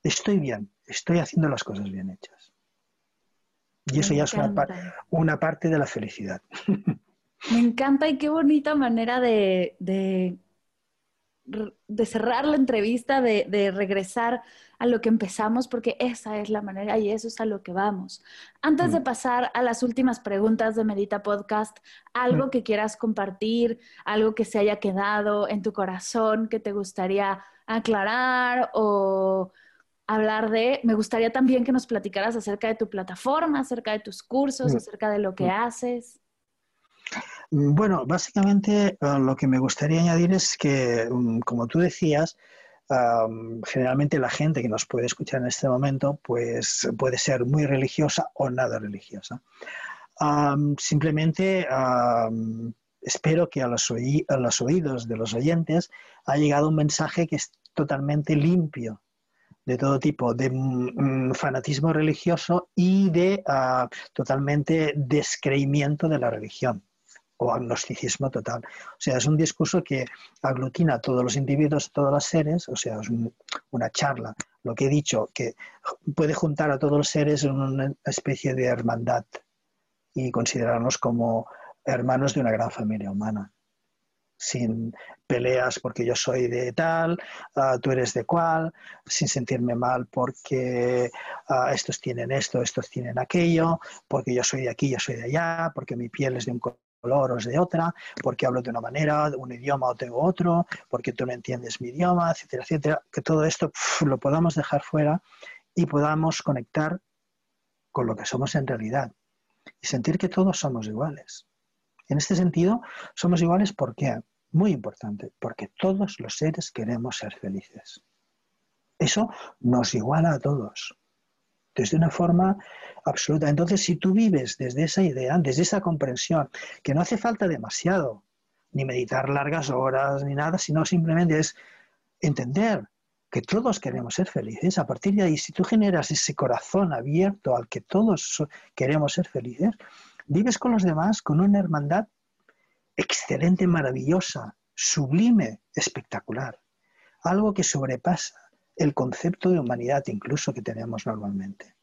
estoy bien, estoy haciendo las cosas bien hechas. Y eso ya es una, parte de la felicidad. [LAUGHS] Me encanta y qué bonita manera de, de, cerrar la entrevista, de, regresar a lo que empezamos, porque esa es la manera y eso es a lo que vamos. Antes de mm. pasar a las últimas preguntas de Medita Podcast, algo mm. que quieras compartir, algo que se haya quedado en tu corazón, que te gustaría aclarar o hablar de, me gustaría también que nos platicaras acerca de tu plataforma, acerca de tus cursos, mm. acerca de lo que haces. Bueno, básicamente eh, lo que me gustaría añadir es que, mm, como tú decías, generalmente la gente que nos puede escuchar en este momento pues puede ser muy religiosa o nada religiosa. simplemente espero que a los, a los oídos de los oyentes ha llegado un mensaje que es totalmente limpio de todo tipo, de mm, fanatismo religioso y de uh, totalmente descreimiento de la religión o agnosticismo total. O sea, es un discurso que aglutina a todos los individuos, todos los seres, o sea, es una charla. Lo que he dicho, que puede juntar a todos los seres en una especie de hermandad y considerarnos como hermanos de una gran familia humana sin peleas porque yo soy de tal, ah, tú eres de cual, sin sentirme mal porque ah, estos tienen esto, estos tienen aquello, porque yo soy de aquí, yo soy de allá, porque mi piel es de un color o de otra, porque hablo de una manera, de un idioma o tengo otro, porque tú no entiendes mi idioma, etcétera, etcétera. Que todo esto lo podamos dejar fuera y podamos conectar con lo que somos en realidad y sentir que todos somos iguales. En este sentido, somos iguales ¿por qué? Muy importante, porque todos los seres queremos ser felices. Eso nos iguala a todos, desde una forma absoluta. Entonces, si tú vives desde esa idea, desde esa comprensión, que no hace falta demasiado, ni meditar largas horas, ni nada, sino simplemente es entender que todos queremos ser felices. A partir de ahí, si tú generas ese corazón abierto al que todos queremos ser felices, Vives con los demás con una hermandad excelente, maravillosa, sublime, espectacular. Algo que sobrepasa el concepto de humanidad incluso que tenemos normalmente.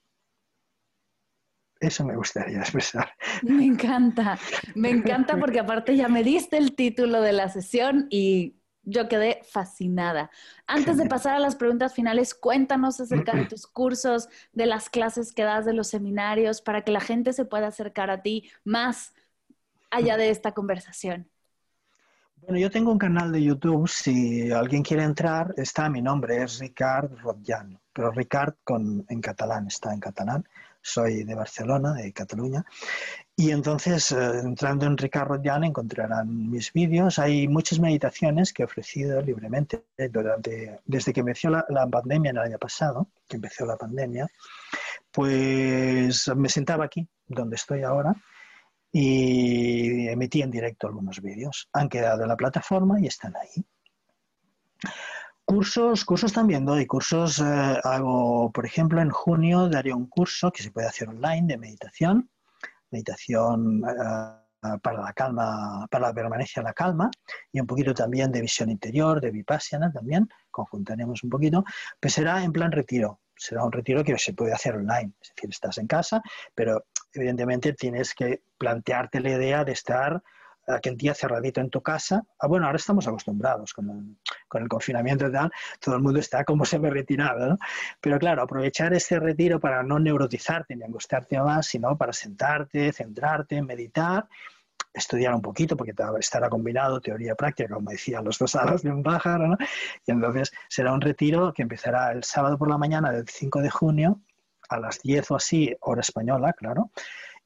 Eso me gustaría [LAUGHS] expresar. Me encanta, me encanta porque aparte ya me diste el título de la sesión y yo quedé fascinada. Antes de pasar a las preguntas finales, cuéntanos acerca de tus cursos, de las clases que das, de los seminarios, para que la gente se pueda acercar a ti más allá de esta conversación. Bueno, yo tengo un canal de YouTube, si alguien quiere entrar, está mi nombre, es Ricard Rotllano, pero Ricard con, en catalán, está en catalán soy de Barcelona, de Cataluña. Y entonces, eh, entrando en Ricardo Jan, encontrarán mis vídeos. Hay muchas meditaciones que he ofrecido libremente durante, desde que empezó la, la, pandemia el año pasado, que empezó la pandemia. Pues me sentaba aquí, donde estoy ahora, y emití en directo algunos vídeos. Han quedado en la plataforma y están ahí. Cursos, cursos también doy. Cursos eh, hago, por ejemplo, en junio daré un curso que se puede hacer online de meditación, meditación eh, para la calma, para la permanencia en la calma y un poquito también de visión interior, de vipassana también, conjuntaremos un poquito, pues será en plan retiro. Será un retiro que se puede hacer online, es decir, estás en casa, pero evidentemente tienes que plantearte la idea de estar aquel día cerradito en tu casa. Ah, bueno, ahora estamos acostumbrados con el, con el confinamiento y tal, todo el mundo está como [LAUGHS] se retirado, ¿no? Pero claro, aprovechar ese retiro para no neurotizarte ni angustiarte más, sino para sentarte, centrarte, meditar, estudiar un poquito, porque estará combinado teoría práctica, como decía, los dos alas de un pájaro, ¿no? Y entonces será un retiro que empezará el sábado por la mañana del 5 de junio a las 10 o así, hora española, claro,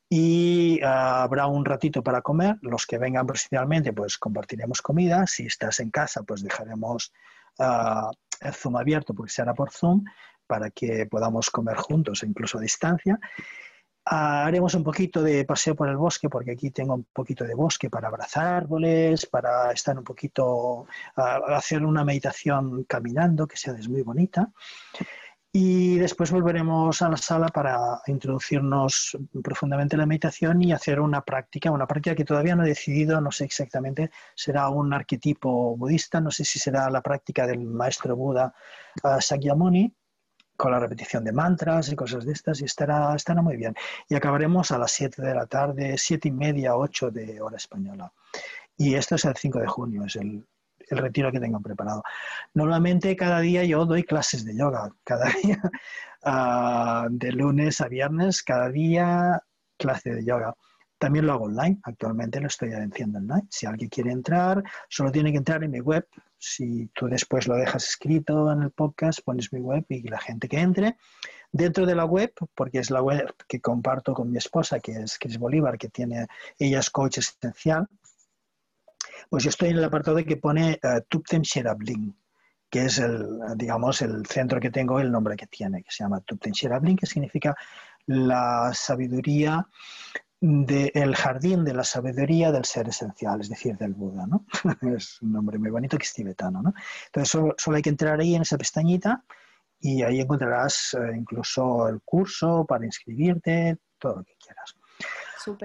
y ah, habrá un ratito para comer. Los que vengan presencialmente, pues compartiremos comida. Si estás en casa, pues dejaremos ah, el Zoom abierto porque será por Zoom para que podamos comer juntos, incluso a distancia. Haremos un poquito de paseo por el bosque, porque aquí tengo un poquito de bosque para abrazar árboles, para estar un poquito, hacer una meditación caminando, que sea muy bonita. Y después volveremos a la sala para introducirnos profundamente en la meditación y hacer una práctica, una práctica que todavía no he decidido, no sé exactamente, será un arquetipo budista, no sé si será la práctica del maestro Buda uh, Sakyamuni, con la repetición de mantras y cosas de estas y estará, estará muy bien. Y acabaremos a las 7 de la tarde, 7 y media, 8 de hora española. Y esto es el 5 de junio, es el, el retiro que tengo preparado. Normalmente cada día yo doy clases de yoga, cada [LAUGHS] día, uh, de lunes a viernes, cada día clase de yoga. También lo hago online, actualmente lo estoy haciendo online. Si alguien quiere entrar, solo tiene que entrar en mi web. Si tú después lo dejas escrito en el podcast, pones mi web y la gente que entre. Dentro de la web, porque es la web que comparto con mi esposa, que es Cris Bolívar, que tiene, ella es coach esencial, pues yo estoy en el apartado que pone uh, Tuptem Sherabling, que es el, digamos, el centro que tengo, el nombre que tiene, que se llama Tuptem Sherabling, que significa la sabiduría del jardín de la sabiduría del ser esencial, es decir, del Buda, ¿no? [LAUGHS] es un nombre muy bonito que es tibetano, ¿no? Entonces solo, hay que entrar ahí en esa pestañita y ahí encontrarás eh, incluso el curso para inscribirte, todo lo que quieras.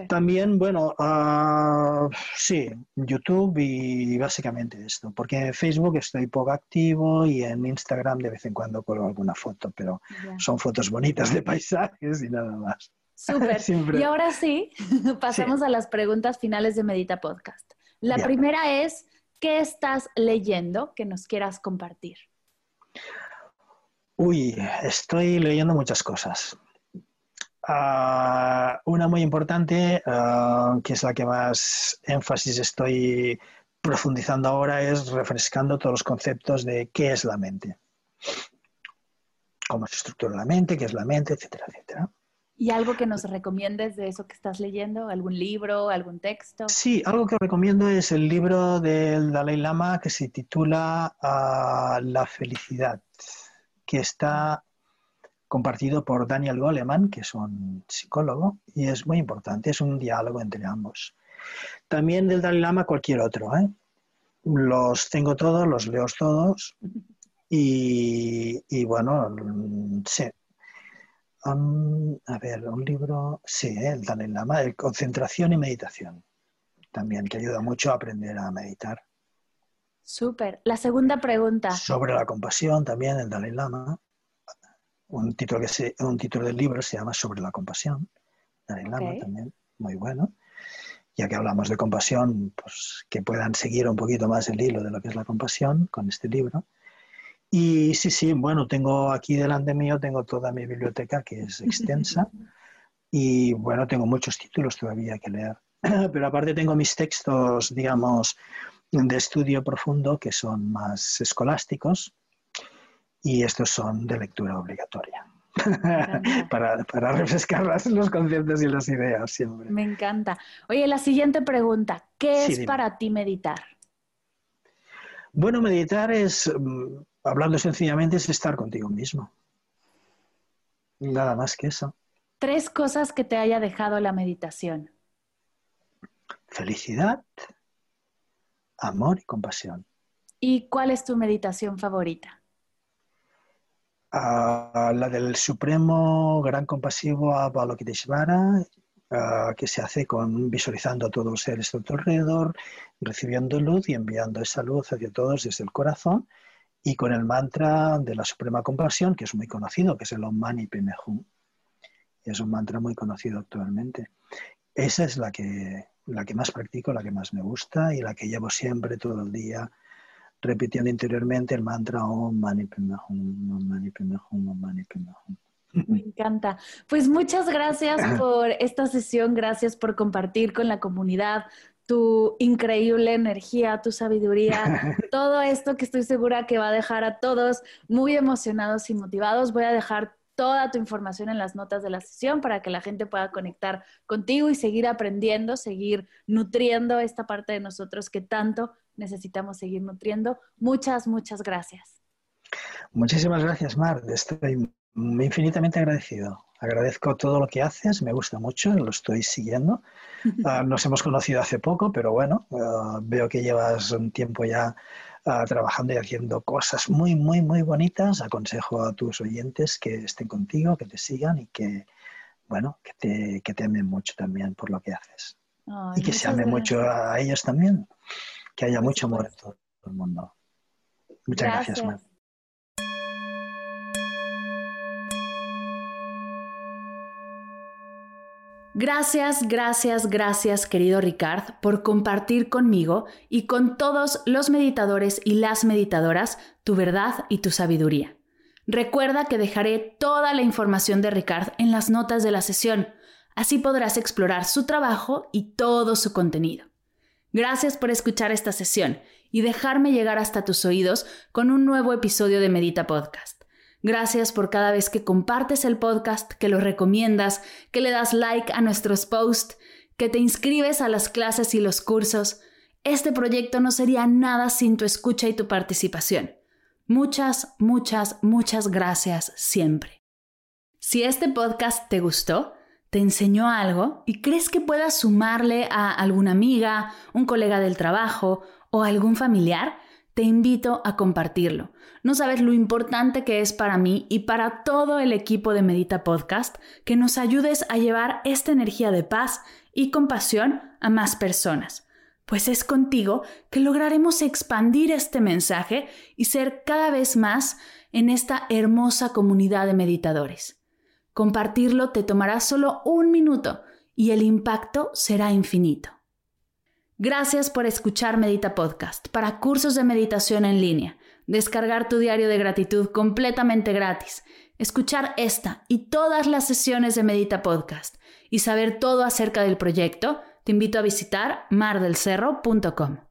También, bueno, uh, sí, YouTube y básicamente esto, porque en Facebook estoy poco activo y en Instagram de vez en cuando colgo alguna foto, pero son fotos bonitas de paisajes y nada más. Súper. [LAUGHS] y ahora sí, [LAUGHS] pasamos a las preguntas finales de Medita Podcast. La primera es, ¿qué estás leyendo que nos quieras compartir? Uy, estoy leyendo muchas cosas. Ah, una muy importante, ah, que es la que más énfasis estoy profundizando ahora, es refrescando todos los conceptos de qué es la mente, cómo se estructura la mente, qué es la mente, etcétera, etcétera. ¿Y algo que nos recomiendes de eso que estás leyendo? ¿Algún libro, algún texto? Sí, algo que recomiendo es el libro del Dalai Lama que se titula ah, La felicidad, que está compartido por Daniel Goleman, que es un psicólogo, y es muy importante, es un diálogo entre ambos. También del Dalai Lama cualquier otro, ¿eh? Los tengo todos, los leo todos, y, bueno, sí. a ver, un libro, sí, ¿eh? el Dalai Lama, de Concentración y Meditación, también, que ayuda mucho a aprender a meditar. Súper. La segunda pregunta. Sobre la compasión también, el Dalai Lama un título, que se, un título del libro se llama Sobre la compasión, Dalai Lama también, muy bueno. Ya que hablamos de compasión, pues que puedan seguir un poquito más el hilo de lo que es la compasión con este libro. Y sí, sí, bueno, tengo aquí delante mío, tengo toda mi biblioteca que es [LAUGHS] extensa y bueno, tengo muchos títulos todavía que leer. [CLEARS THROAT] Pero aparte tengo mis textos, digamos, de estudio profundo que son más escolásticos, y estos son de lectura obligatoria. [LAUGHS] para, para, refrescar los conceptos y las ideas siempre. Me encanta. Oye, la siguiente pregunta, ¿qué es para ti meditar? Bueno, meditar es, mm, hablando sencillamente, es estar contigo mismo. Nada más que eso. Tres cosas que te haya dejado la meditación. Felicidad, amor y compasión. ¿Y cuál es tu meditación favorita? A la del Supremo Gran Compasivo Avalokiteshvara, que se hace con visualizando a todos los seres de tu alrededor, recibiendo luz y enviando esa luz hacia todos desde el corazón, y con el mantra de la Suprema Compasión, que es muy conocido, que es el Om Mani Padme Hum. Es un mantra muy conocido actualmente. Esa es la que, la que más practico, la que más me gusta y la que llevo siempre todo el día repitiendo interiormente el mantra Om Mani Padme Hum, Om Mani Padme Hum, Om Mani Padme Hum. Me encanta. Pues muchas gracias [LAUGHS] por esta sesión, gracias por compartir con la comunidad tu increíble energía, tu sabiduría, [LAUGHS] todo esto que estoy segura que va a dejar a todos muy emocionados y motivados. Voy a dejar toda tu información en las notas de la sesión para que la gente pueda conectar contigo y seguir aprendiendo, seguir nutriendo esta parte de nosotros que tanto necesitamos seguir nutriendo. Muchas, muchas gracias. Muchísimas gracias, Mar. Estoy infinitamente agradecido. Agradezco todo lo que haces, me gusta mucho, lo estoy siguiendo. [LAUGHS] Ah, nos hemos conocido hace poco, pero bueno, ah, veo que llevas un tiempo ya ah, trabajando y haciendo cosas muy, muy, muy bonitas. Aconsejo a tus oyentes que estén contigo, que te sigan y que, bueno, que te, que te amen mucho también por lo que haces. y que se ame mucho a ellos también. Que haya mucho amor en todo el mundo. Muchas gracias, gracias Gracias, gracias, gracias, querido Ricard, por compartir conmigo y con todos los meditadores y las meditadoras tu verdad y tu sabiduría. Recuerda que dejaré toda la información de Ricard en las notas de la sesión, así podrás explorar su trabajo y todo su contenido. Gracias por escuchar esta sesión y dejarme llegar hasta tus oídos con un nuevo episodio de Medita Podcast. Gracias por cada vez que compartes el podcast, que lo recomiendas, que le das like a nuestros posts, que te inscribes a las clases y los cursos. Este proyecto no sería nada sin tu escucha y tu participación. Muchas, muchas, muchas gracias siempre. Si este podcast te gustó, te enseñó algo y crees que puedas sumarle a alguna amiga, un colega del trabajo o algún familiar, te invito a compartirlo. No sabes lo importante que es para mí y para todo el equipo de Medita Podcast que nos ayudes a llevar esta energía de paz y compasión a más personas, pues es contigo que lograremos expandir este mensaje y ser cada vez más en esta hermosa comunidad de meditadores. Compartirlo te tomará solo un minuto y el impacto será infinito. Gracias por escuchar Medita Podcast para cursos de meditación en línea, descargar tu diario de gratitud completamente gratis, escuchar esta y todas las sesiones de Medita Podcast y saber todo acerca del proyecto, te invito a visitar mardelcerro.com.